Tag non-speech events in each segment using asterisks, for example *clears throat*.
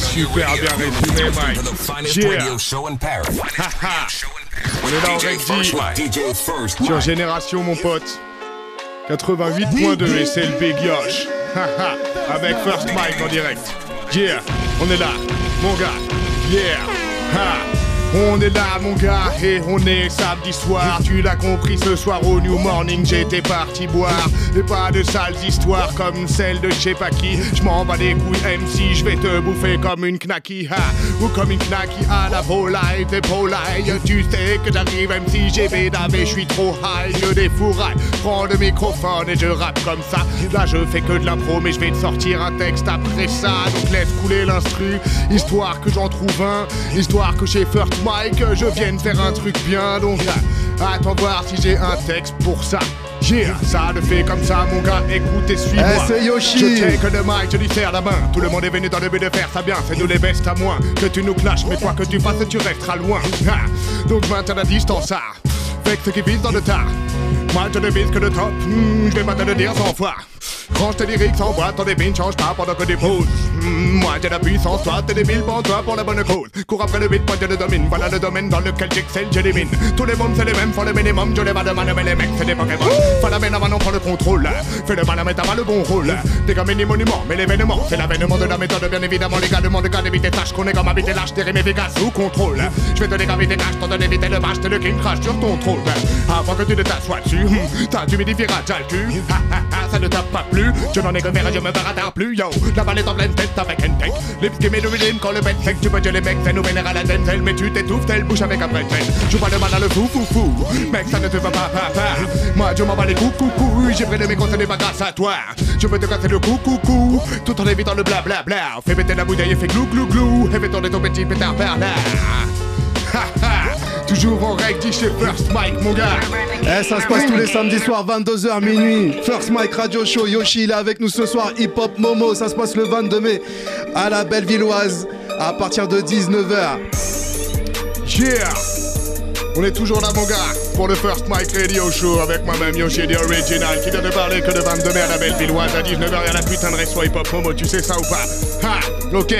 Super bien résumé, Mike. Yeah. On est là en Sur Génération, mon pote. 88.2 et c'est le. Avec First Mike en direct. Yeah, on est là, mon gars. Yeah. Ha. On est là mon gars et on est samedi soir. Tu l'as compris ce soir au New Morning j'étais parti boire. Et pas de sales histoires comme celle de je sais pas qui. Je m'en bats les couilles MC je vais te bouffer comme une knacky ha. Ou comme une knacky à la volaille des volailles. Tu sais que j'arrive MC j'ai bédavé je suis trop high. Je défouraille Prends le microphone et je rappe comme ça. Là je fais que de l'impro mais je vais te sortir un texte après ça. Donc laisse couler l'instru Histoire que j'en trouve un Histoire que chez First Mike, je vienne faire un truc bien, donc attends voir si j'ai un texte pour ça. Yeah, ça le fait comme ça, mon gars. Écoute et suis-moi. Eh, c'est Yoshi. Je que le mic, je lui serre la main. Tout le monde est venu dans le but de faire ça bien. C'est nous les bestes à moins que tu nous clashes, mais quoi que tu fasses, tu resteras loin. Donc maintenant la distance, ça. Fait que ce qui vise dans le tas. Moi, je ne vise que le top. Hmm, je vais pas te le dire sans fois. Range tes lyrics en boîte, ton débit change pas pendant que tu poses. moi j'ai la puissance, toi t'es débile pour toi pour la bonne cause. Cours après le beat, moi je le domine. Voilà le domaine dans lequel j'excelle, j'élimine. Tous les mômes c'est les mêmes, font le minimum. Je les bats de mal, mais les mecs c'est des Pokémon. Fais la main on prend le contrôle. Fais le mal, mais t'as mal le bon rôle. T'es comme monument, mais l'événement, c'est l'avènement de la méthode. Bien évidemment, les gars demandent qu'à éviter tâches qu'on est comme habité lâche, des rimes efficaces sous contrôle. Je vais te décapiter cash, t'en donner éviter le vache, t'es le king crash sur ton trône. Avant que tu ne t'assoies dessus, t'as humidifieras déjà le cul. Ça ne t'a pas plu, je n'en ai que faire je me baratard plus, yo. La balle est en pleine tête avec un tech. Lips qui met le rhythm quand le bête fait tu peux tuer les mecs, ça nous vénère à la denzel. Mais tu t'étouffes, telle bouche avec un pretzel. Joue pas le mal à le fou, fou, fou. Mec, ça ne te va pas, pas, pas. Moi, je m'en bats les coups, coucou. J'ai pris de mes ce n'est pas grâce à toi. Je veux te casser le cou, coucou. Tout en évitant le bla, bla, bla. Fais péter la bouteille et fais glou, glou, glou. Et fais tourner ton petit pétard par là. Ha ha. Toujours en règle chez First Mike, mon gars. Eh, ça se passe tous les samedis soirs, 22h minuit. First Mike Radio Show. Yoshi, il est avec nous ce soir. Hip Hop Momo, ça se passe le 22 mai à la Bellevilloise à partir de 19h. Yeah! On est toujours là, mon gars, pour le First Mike Radio Show avec moi-même Yoshi The Original qui vient de parler que le 22 mai à la Bellevilloise à 19h. Il y a la putain de resto Hip Hop Momo, tu sais ça ou pas? Ha! Ok!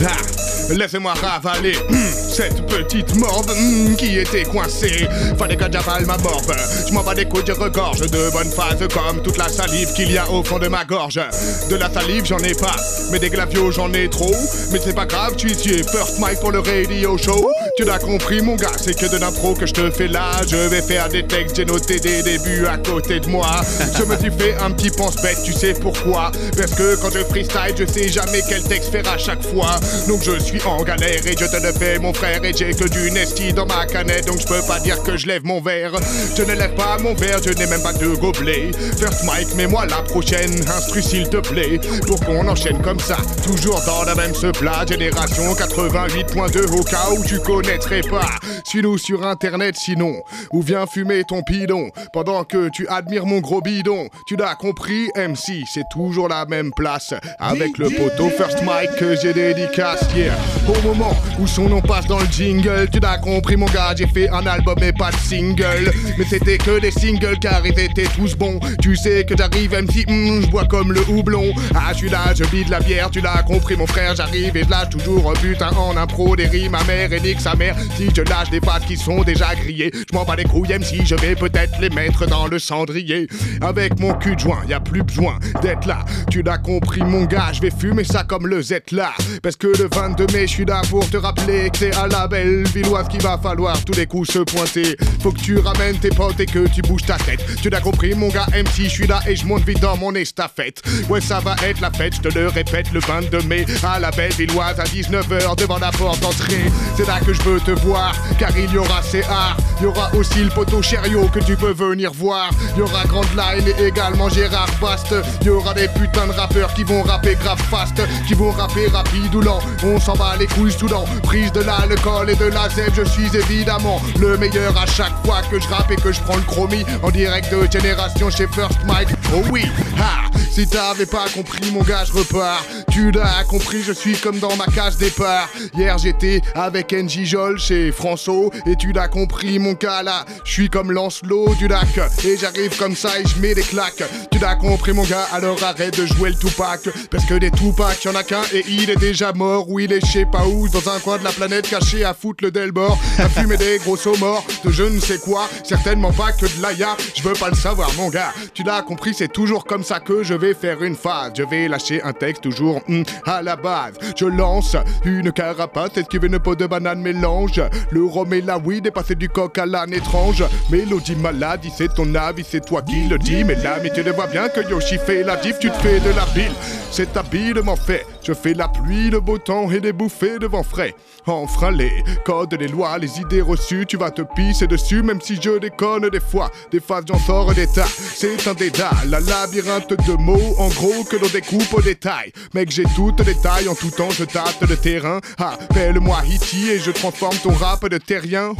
Ha! Laissez-moi ravaler hmm, cette petite morve hmm, qui était coincée. Fallait que j'avale ma morve. Je m'en bats des couilles, je regorge de bonnes phases comme toute la salive qu'il y a au fond de ma gorge. De la salive, j'en ai pas, mais des glavios, j'en ai trop. Mais c'est pas grave, tu es first mic pour le radio show. Tu l'as compris, mon gars, c'est que de l'impro que je te fais là. Je vais faire des textes, j'ai noté des débuts à côté de moi. Je me suis fait un petit pense-bête, tu sais pourquoi? Parce que quand je freestyle, je sais jamais quel texte faire à chaque fois. Donc je suis en galère et je te le fais mon frère et j'ai que du Nesti dans ma canette donc je peux pas dire que je lève mon verre. Je ne lève pas mon verre, je n'ai même pas de gobelet. First Mike, mets-moi la prochaine instru s'il te plaît pour qu'on enchaîne comme ça, toujours dans la même ce plat. Génération 88.2 au cas où tu connaîtrais pas. Suis-nous sur internet sinon, ou viens fumer ton pilon pendant que tu admires mon gros bidon. Tu l'as compris, MC, c'est toujours la même place avec le poteau First Mike que j'ai dédicace hier. Au moment où son nom passe le jingle, tu l'as compris mon gars, j'ai fait un album et pas de single. Mais c'était que des singles car ils étaient tous bons. Tu sais que j'arrive MC, hmm, je bois comme le houblon. Ah, je suis là, je vis de la bière, tu l'as compris mon frère, j'arrive et je lâche toujours un putain en impro des rimes ma mère et nique sa mère. Si je lâche des pattes qui sont déjà grillées, je m'en bats les couilles MC, je vais peut-être les mettre dans le cendrier. Avec mon cul de joint, y a plus besoin d'être là. Tu l'as compris mon gars, je vais fumer ça comme le Z là. Parce que le 22 mai, je suis là pour te rappeler que c'est à la belle villoise qu'il va falloir tous les coups se pointer. Faut que tu ramènes tes potes et que tu bouges ta tête. Tu l'as compris, mon gars MC, je suis là et je monte vite dans mon estafette. Ouais, ça va être la fête, je te le répète, le 22 mai à la belle villoise à 19h devant la porte d'entrée. C'est là que je veux te voir, car il y aura CA, il y aura aussi le poteau Cherio que tu peux venir voir. Il y aura Grand Line et également Gérard Bast. Il y aura des putains de rappeurs qui vont rapper grave fast, qui vont rapper rapide ou lent. On s'en bat les couilles soudain, prise de là d'alcool et de la je suis évidemment le meilleur à chaque fois que je rappe et que je prends le chromie en direct de Génération chez First Mike. Oh oui, ha, si t'avais pas compris mon gars, je repars. Tu l'as compris, je suis comme dans ma case départ. Hier j'étais avec NJ Jol chez François et tu l'as compris mon cas là. Je suis comme Lancelot du lac et j'arrive comme ça et je mets des claques. Tu l'as compris mon gars, alors arrête de jouer le Tupac parce que des Tupac y'en a qu'un et il est déjà mort ou il est je sais pas où dans un coin de la planète caché à foutre le Delbord, à fumer des gros morts de je ne sais quoi, certainement pas que de l'aya. Je veux pas le savoir mon gars. Tu l'as compris, c'est toujours comme ça que je vais faire une phase. Je vais lâcher un texte toujours hmm, à la base. Je lance une carapace, qu'il une peau de banane mélange Le rhum et la weed est passé du coq à l'âne étrange. Mélodie maladie, c'est ton avis, c'est toi qui le dis. Mais là, mais tu le vois bien que Yoshi fait la diff, tu te fais de la bile. C'est habilement fait. Je fais la pluie, le beau temps et des bouffées de vent frais. Enfreins les codes, les lois, les idées reçues, tu vas te pisser dessus, même si je déconne des fois. Des phases, j'en sors d'état. C'est un dédale, la labyrinthe de mots, en gros, que l'on découpe au détail. Mec, j'ai toutes les tailles, en tout temps, je tâte le terrain. Appelle-moi Hitty et je transforme ton rap de terrien.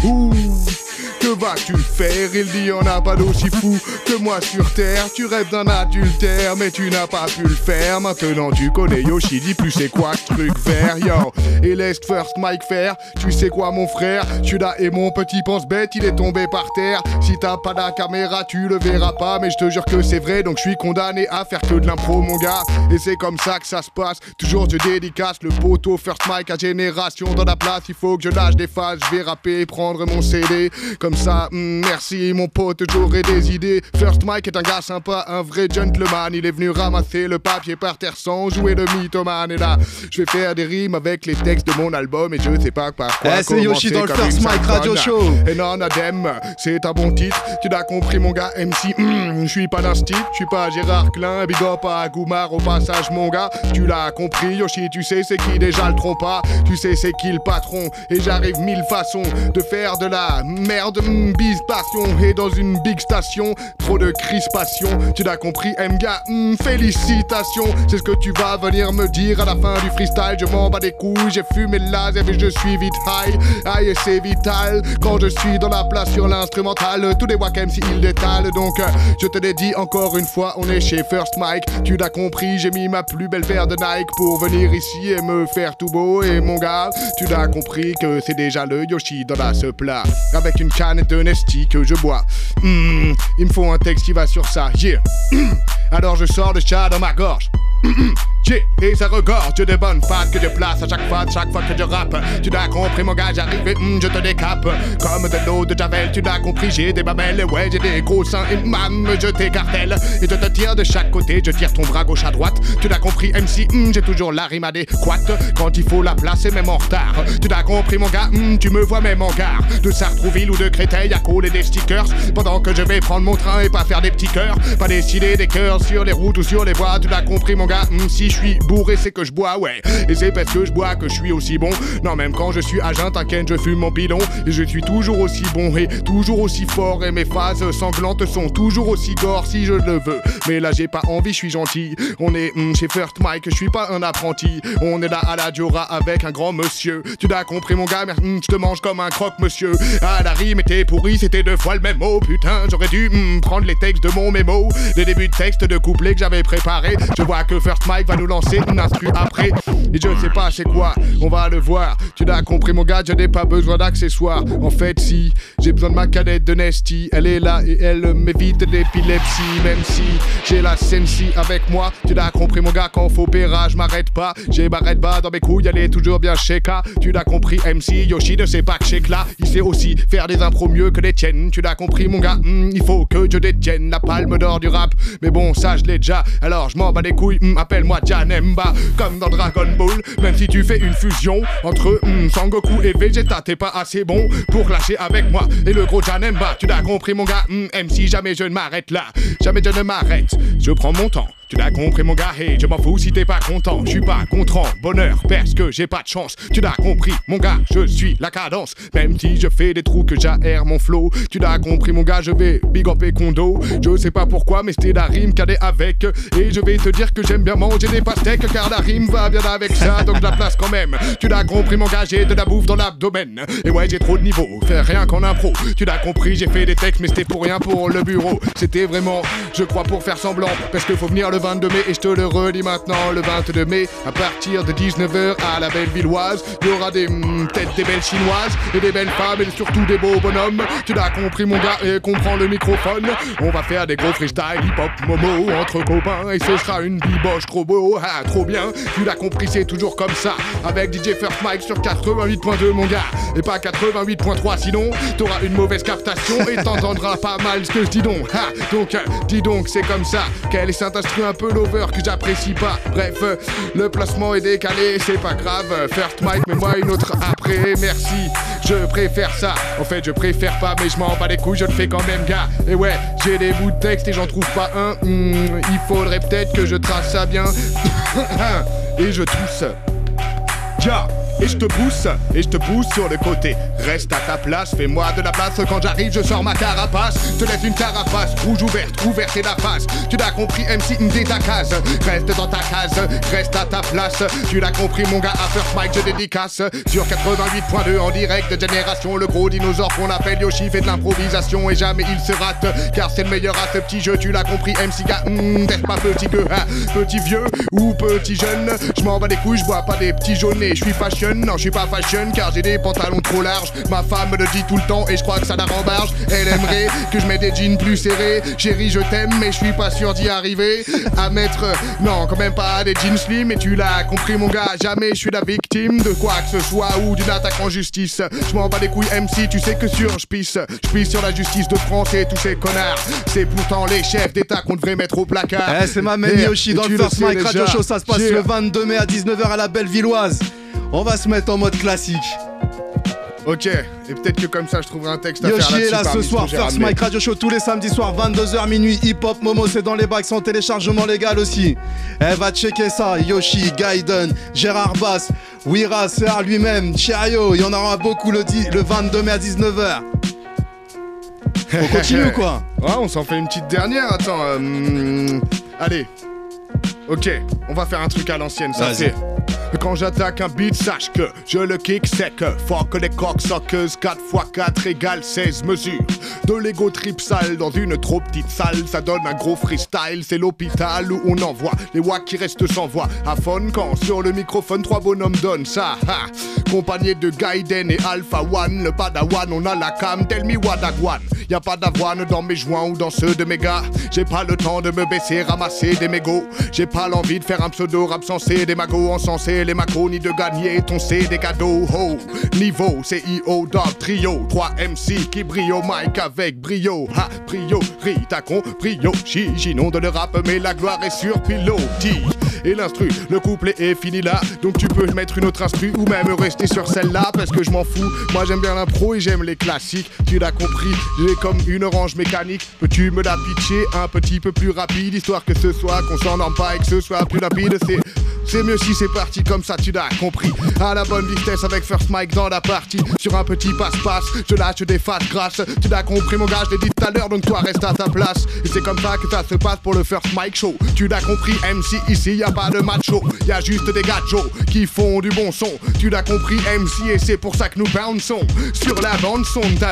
Que vas-tu faire? Il dit, on a pas d'aussi fou que moi sur terre. Tu rêves d'un adultère, mais tu n'as pas pu le faire. Maintenant, tu connais Yoshi, dis plus c'est quoi ce truc vert, yo. Et laisse first Mike faire. Tu sais quoi, mon frère? Tu là et mon petit pense bête, il est tombé par terre. Si t'as pas la caméra, tu le verras pas. Mais je te jure que c'est vrai, donc je suis condamné à faire que de l'impro, mon gars. Et c'est comme ça que ça se passe. Toujours je dédicace le poteau first Mike à génération dans la place. Il faut que je lâche des phases, je vais rapper, prendre mon CD. Ça, hmm, merci mon pote, j'aurai des idées. First Mike est un gars sympa, un vrai gentleman. Il est venu ramasser le papier par terre sans jouer de mythoman. Et là, je vais faire des rimes avec les textes de mon album et je sais pas par quoi. Eh, c'est Yoshi dans le First Mike Radio Show. Et non, Adem, c'est un bon titre. Tu l'as compris, mon gars, MC. Hmm, je suis pas d'un style, je suis pas Gérard Klein, big up à Goumar au passage, mon gars. Tu l'as compris, Yoshi, tu sais c'est qui déjà le trompa. Tu sais c'est qui le patron. Et j'arrive mille façons de faire de la merde, bise passion. Et dans une big station, trop de crispation. Tu l'as compris, MGA, mm, félicitations. C'est ce que tu vas venir me dire à la fin du freestyle. Je m'en bats des couilles, j'ai fumé le laser et je suis vite high. Aïe, c'est vital quand je suis dans la place sur l'instrumental. Tous les wack MC ils détalent. Donc, euh, je te l'ai dit encore une fois, on est chez First Mike. Tu l'as compris, j'ai mis ma plus belle paire de Nike pour venir ici et me faire tout beau. Et mon gars, tu l'as compris que c'est déjà le Yoshi dans la ce plat. Avec une canne de Nesty que je bois. Hmm, il me faut un texte qui va sur ça. *clears throat* Alors je sors le chat dans ma gorge. Et ça regorge de bonnes pattes que je place à chaque fois, chaque fois que je rappe. Tu l'as compris, mon gars, j'arrive et hmm, je te décape. Comme de l'eau de Javel, tu l'as compris, j'ai des babelles, ouais, j'ai des gros seins et mam, je t'écartèle. Et je te tire de chaque côté, je tire ton bras gauche à droite. Tu l'as compris, MC, hmm, j'ai toujours la rime adéquate. Quand il faut la placer, même en retard. Tu l'as compris, mon gars, hmm, tu me vois même en gare. De Sartrouville ou de Créteil à coller des stickers. Pendant que je vais prendre mon train et pas faire des petits cœurs. Pas décider des cœurs sur les routes ou sur les voies. Tu l'as compris, mon gars, si je suis bourré, c'est que je bois, ouais. Et c'est parce que je bois que je suis aussi bon. Non, même quand je suis à jeun, t'inquiète, je fume mon bidon. Et je suis toujours aussi bon et toujours aussi fort. Et mes phases sanglantes sont toujours aussi gore si je le veux. Mais là, j'ai pas envie, je suis gentil. On est hmm, chez First Mike, je suis pas un apprenti. On est là à la Diora avec un grand monsieur. Tu l'as compris, mon gars, hmm, je te mange comme un croque, monsieur. Ah, la rime était pourrie, c'était deux fois le même mot. Putain, j'aurais dû hmm, prendre les textes de mon mémo. Les débuts de texte de couplet que j'avais préparé. Je vois que First Mike va nous lancer une instru après. Et je sais pas c'est quoi, on va le voir. Tu l'as compris mon gars, je n'ai pas besoin d'accessoires. En fait si, j'ai besoin de ma cadette de Nesty. Elle est là et elle m'évite l'épilepsie. Même si j'ai la sensi avec moi. Tu l'as compris mon gars, quand faut péra, je m'arrête pas. J'ai m'arrête bas dans mes couilles, elle est toujours bien sheka. Tu l'as compris MC, Yoshi ne sait pas que là. Il sait aussi faire des impros mieux que les tiennes. Tu l'as compris mon gars, hmm, il faut que je détienne la palme d'or du rap. Mais bon, ça je l'ai déjà, alors je m'en bats les couilles. Hmm, Appelle-moi Janemba, comme dans Dragon Ball. Même si tu fais une fusion entre hmm, Sangoku et Vegeta, t'es pas assez bon pour lâcher avec moi. Et le gros Janemba, tu l'as compris mon gars, hmm, MC, jamais je ne m'arrête là. Jamais je ne m'arrête. Je prends mon temps. Tu l'as compris mon gars, hey, je m'en fous si t'es pas content. Je suis pas content, bonheur, parce que j'ai pas de chance. Tu l'as compris mon gars, je suis la cadence. Même si je fais des trous que j'aère mon flow. Tu l'as compris mon gars, je vais big up et condo. Je sais pas pourquoi, mais c'était la rime cadet avec. Et je vais te dire que j'aime bien manger des pastèques, car la rime va bien avec ça, donc la place quand même. Tu l'as compris mon gars, j'ai de la bouffe dans l'abdomen. Et ouais, j'ai trop de niveau, faire rien qu'en impro. Tu l'as compris, j'ai fait des textes, mais c'était pour rien pour le bureau. C'était vraiment, je crois, pour faire semblant. Parce qu'il faut venir le 22 mai, et je te le redis maintenant, le 22 mai, à partir de 19h à la belle villoise. Il y aura des mm, têtes des belles chinoises, et des belles femmes, et surtout des beaux bonhommes. Tu l'as compris, mon gars, et comprends le microphone. On va faire des gros freestyle, hip-hop, momo, entre copains, et ce sera une biboche trop beau, ah, trop bien. Tu l'as compris, c'est toujours comme ça. Avec DJ First Mike sur 88.2, mon gars, et pas 88.3, sinon t'auras une mauvaise captation et t'entendras pas mal ce que je dis donc. Ha, donc, euh, dis donc, c'est comme ça. Quel est cet instrument un peu lover que j'apprécie pas. Bref, le placement est décalé, c'est pas grave. First Mike, mais moi une autre après. Merci, je préfère ça. En fait, je préfère pas, mais je m'en bats les couilles, je le fais quand même, gars. Et ouais, j'ai des bouts de texte et j'en trouve pas un. Hmm, il faudrait peut-être que je trace ça bien. *laughs* et je tousse. Ja et je te pousse, et je te pousse sur le côté. Reste à ta place, fais-moi de la place quand j'arrive, je sors ma carapace. Te laisse une carapace, rouge ouverte, ouverte et la face. Tu l'as compris, MC, dès ta case. Reste dans ta case, reste à ta place. Tu l'as compris, mon gars, à First Mike, je dédicace. Sur 88.2 en direct de Génération, le gros dinosaure qu'on appelle Yoshi fait de l'improvisation et jamais il se rate. Car c'est le meilleur à ce petit jeu, tu l'as compris, MC gars. Mmh, pas petit gueux, hein, petit vieux ou petit jeune. Je m'en bats les couilles, je bois pas des petits jaunets, je suis fashion. Non, je suis pas fashion car j'ai des pantalons trop larges. Ma femme me le dit tout le temps et je crois que ça la rembarge. Elle aimerait que je mette des jeans plus serrés. Chérie, je t'aime, mais je suis pas sûr d'y arriver. À mettre, non, quand même pas des jeans slim. Et tu l'as compris, mon gars, jamais je suis la victime de quoi que ce soit ou d'une attaque en justice. Je m'en bats les couilles, MC, tu sais que sur je pisse. Je pisse sur la justice de France et tous ces connards. C'est pourtant les chefs d'État qu'on devrait mettre au placard. Eh, c'est ma même Yoshi dans le First Mike Radio Show. Ça se passe le 22 mai à 19h à la Bellevilloise. On va se mettre en mode classique. Ok, et peut-être que comme ça je trouverai un texte à Yoshi faire est là ce soir, First Mike Radio Show tous les samedis soirs, 22h minuit, hip hop, Momo c'est dans les bacs sans téléchargement légal aussi. Elle va checker ça, Yoshi, Gaiden, Gérard Bass, Wira, CR lui-même, Cherio, il y en aura beaucoup le, le 22 mai à 19h. On continue ou quoi? *laughs* Ouais, on s'en fait une petite dernière, attends. Euh, allez. Ok, on va faire un truc à l'ancienne, ça Quand j'attaque un beat, sache que je le kick sec. Fuck les cocksuckers, 4 x 4 égale 16 mesures. De l'ego trip sale dans une trop petite salle, ça donne un gros freestyle. C'est l'hôpital où on envoie les wack qui restent sans voix. À fun quand sur le microphone, trois bonhommes donnent ça. Ha. Compagnie de Gaiden et Alpha One, le padawan, on a la cam, tell me what Y a pas d'avoine dans mes joints ou dans ceux de mes gars. J'ai pas le temps de me baisser, ramasser des mégots. J'ai pas l'envie de faire un pseudo rap sensé, des magots encensés, les macros, ni de gagner ton C des cadeaux. Ho, niveau, CIO, dog, trio. 3 MC qui brillent au mic avec brio. Ha, priori, t'as compris, yo, de le rap, mais la gloire est sur pilotis et l'instru. Le couplet est fini là, donc tu peux mettre une autre instru ou même rester sur celle-là parce que je m'en fous. Moi j'aime bien l'impro et j'aime les classiques. Tu l'as compris, j'ai comme une orange mécanique. Peux-tu me la pitcher un petit peu plus rapide histoire que ce soit qu'on s'endorme pas et que ce soit plus rapide C'est c'est mieux si c'est parti comme ça, tu l'as compris. À la bonne vitesse avec First Mike dans la partie. Sur un petit passe-passe, je lâche des fat grasses. Tu l'as compris, mon gars, je l'ai dit tout à l'heure, donc toi reste à ta place. Et c'est comme ça que ça se passe pour le First Mike Show. Tu l'as compris, MC, ici y a pas de macho. Y a juste des gachos qui font du bon son. Tu l'as compris, MC, et c'est pour ça que nous bounçons sur la bande son de.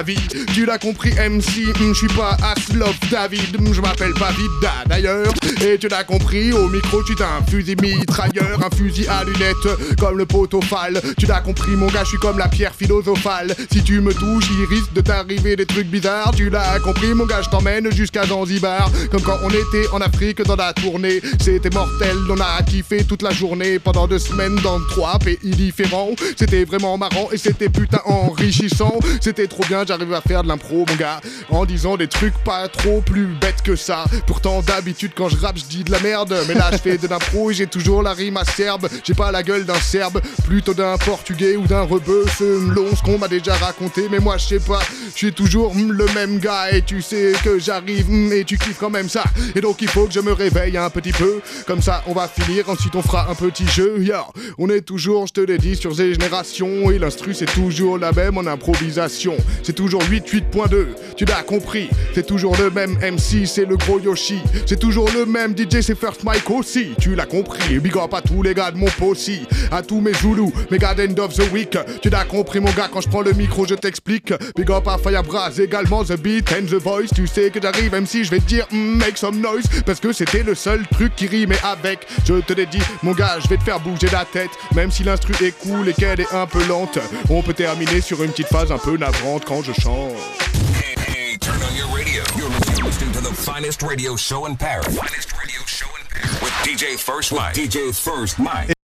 Tu l'as compris, MC, hmm, je suis pas Aslov David, hmm, je m'appelle pas Vida d'ailleurs. Et tu l'as compris, au micro, tu t'as un fusil mitrailleur un fusil à lunettes comme le potophale. Tu l'as compris, mon gars, je suis comme la pierre philosophale. Si tu me touches, il risque de t'arriver des trucs bizarres. Tu l'as compris, mon gars, je t'emmène jusqu'à Zanzibar. Comme quand on était en Afrique dans la tournée. C'était mortel, on a kiffé toute la journée pendant deux semaines dans trois pays différents. C'était vraiment marrant et c'était putain enrichissant. C'était trop bien, j'arrivais à faire de l'impro, mon gars, en disant des trucs pas trop plus bêtes que ça. Pourtant, d'habitude, quand je rappe, je dis de la merde. Mais là, je fais de l'impro et j'ai toujours la rime rime acerbe. J'ai pas la gueule d'un serbe, plutôt d'un portugais ou d'un rebeu. Selon ce qu'on m'a déjà raconté, mais moi je sais pas, je suis toujours le même gars et tu sais que j'arrive et tu kiffes quand même ça. Et donc il faut que je me réveille un petit peu, comme ça on va finir, ensuite on fera un petit jeu. Yo, on est toujours, je te l'ai dit, sur ces générations et l'instru c'est toujours la même en improvisation. C'est toujours 8-8.2, tu l'as compris, c'est toujours le même MC, c'est le gros Yoshi. C'est toujours le même DJ, c'est First Mike aussi, tu l'as compris. Big up tous les gars de mon possi, à tous mes Zoulous, mes gars d'End of the Week. Tu l'as compris mon gars, quand je prends le micro je t'explique. Big up à Firebras, également The Beat and The Voice. Tu sais que j'arrive même si je vais te dire mm, make some noise, parce que c'était le seul truc qui rimait avec. Je te l'ai dit, mon gars, je vais te faire bouger la tête, même si l'instru est cool et qu'elle est un peu lente. On peut terminer sur une petite phase un peu navrante quand je chante. Hey, turn on your radio. You're listening to the finest radio show in Paris. DJ First Mike. DJ First Mike.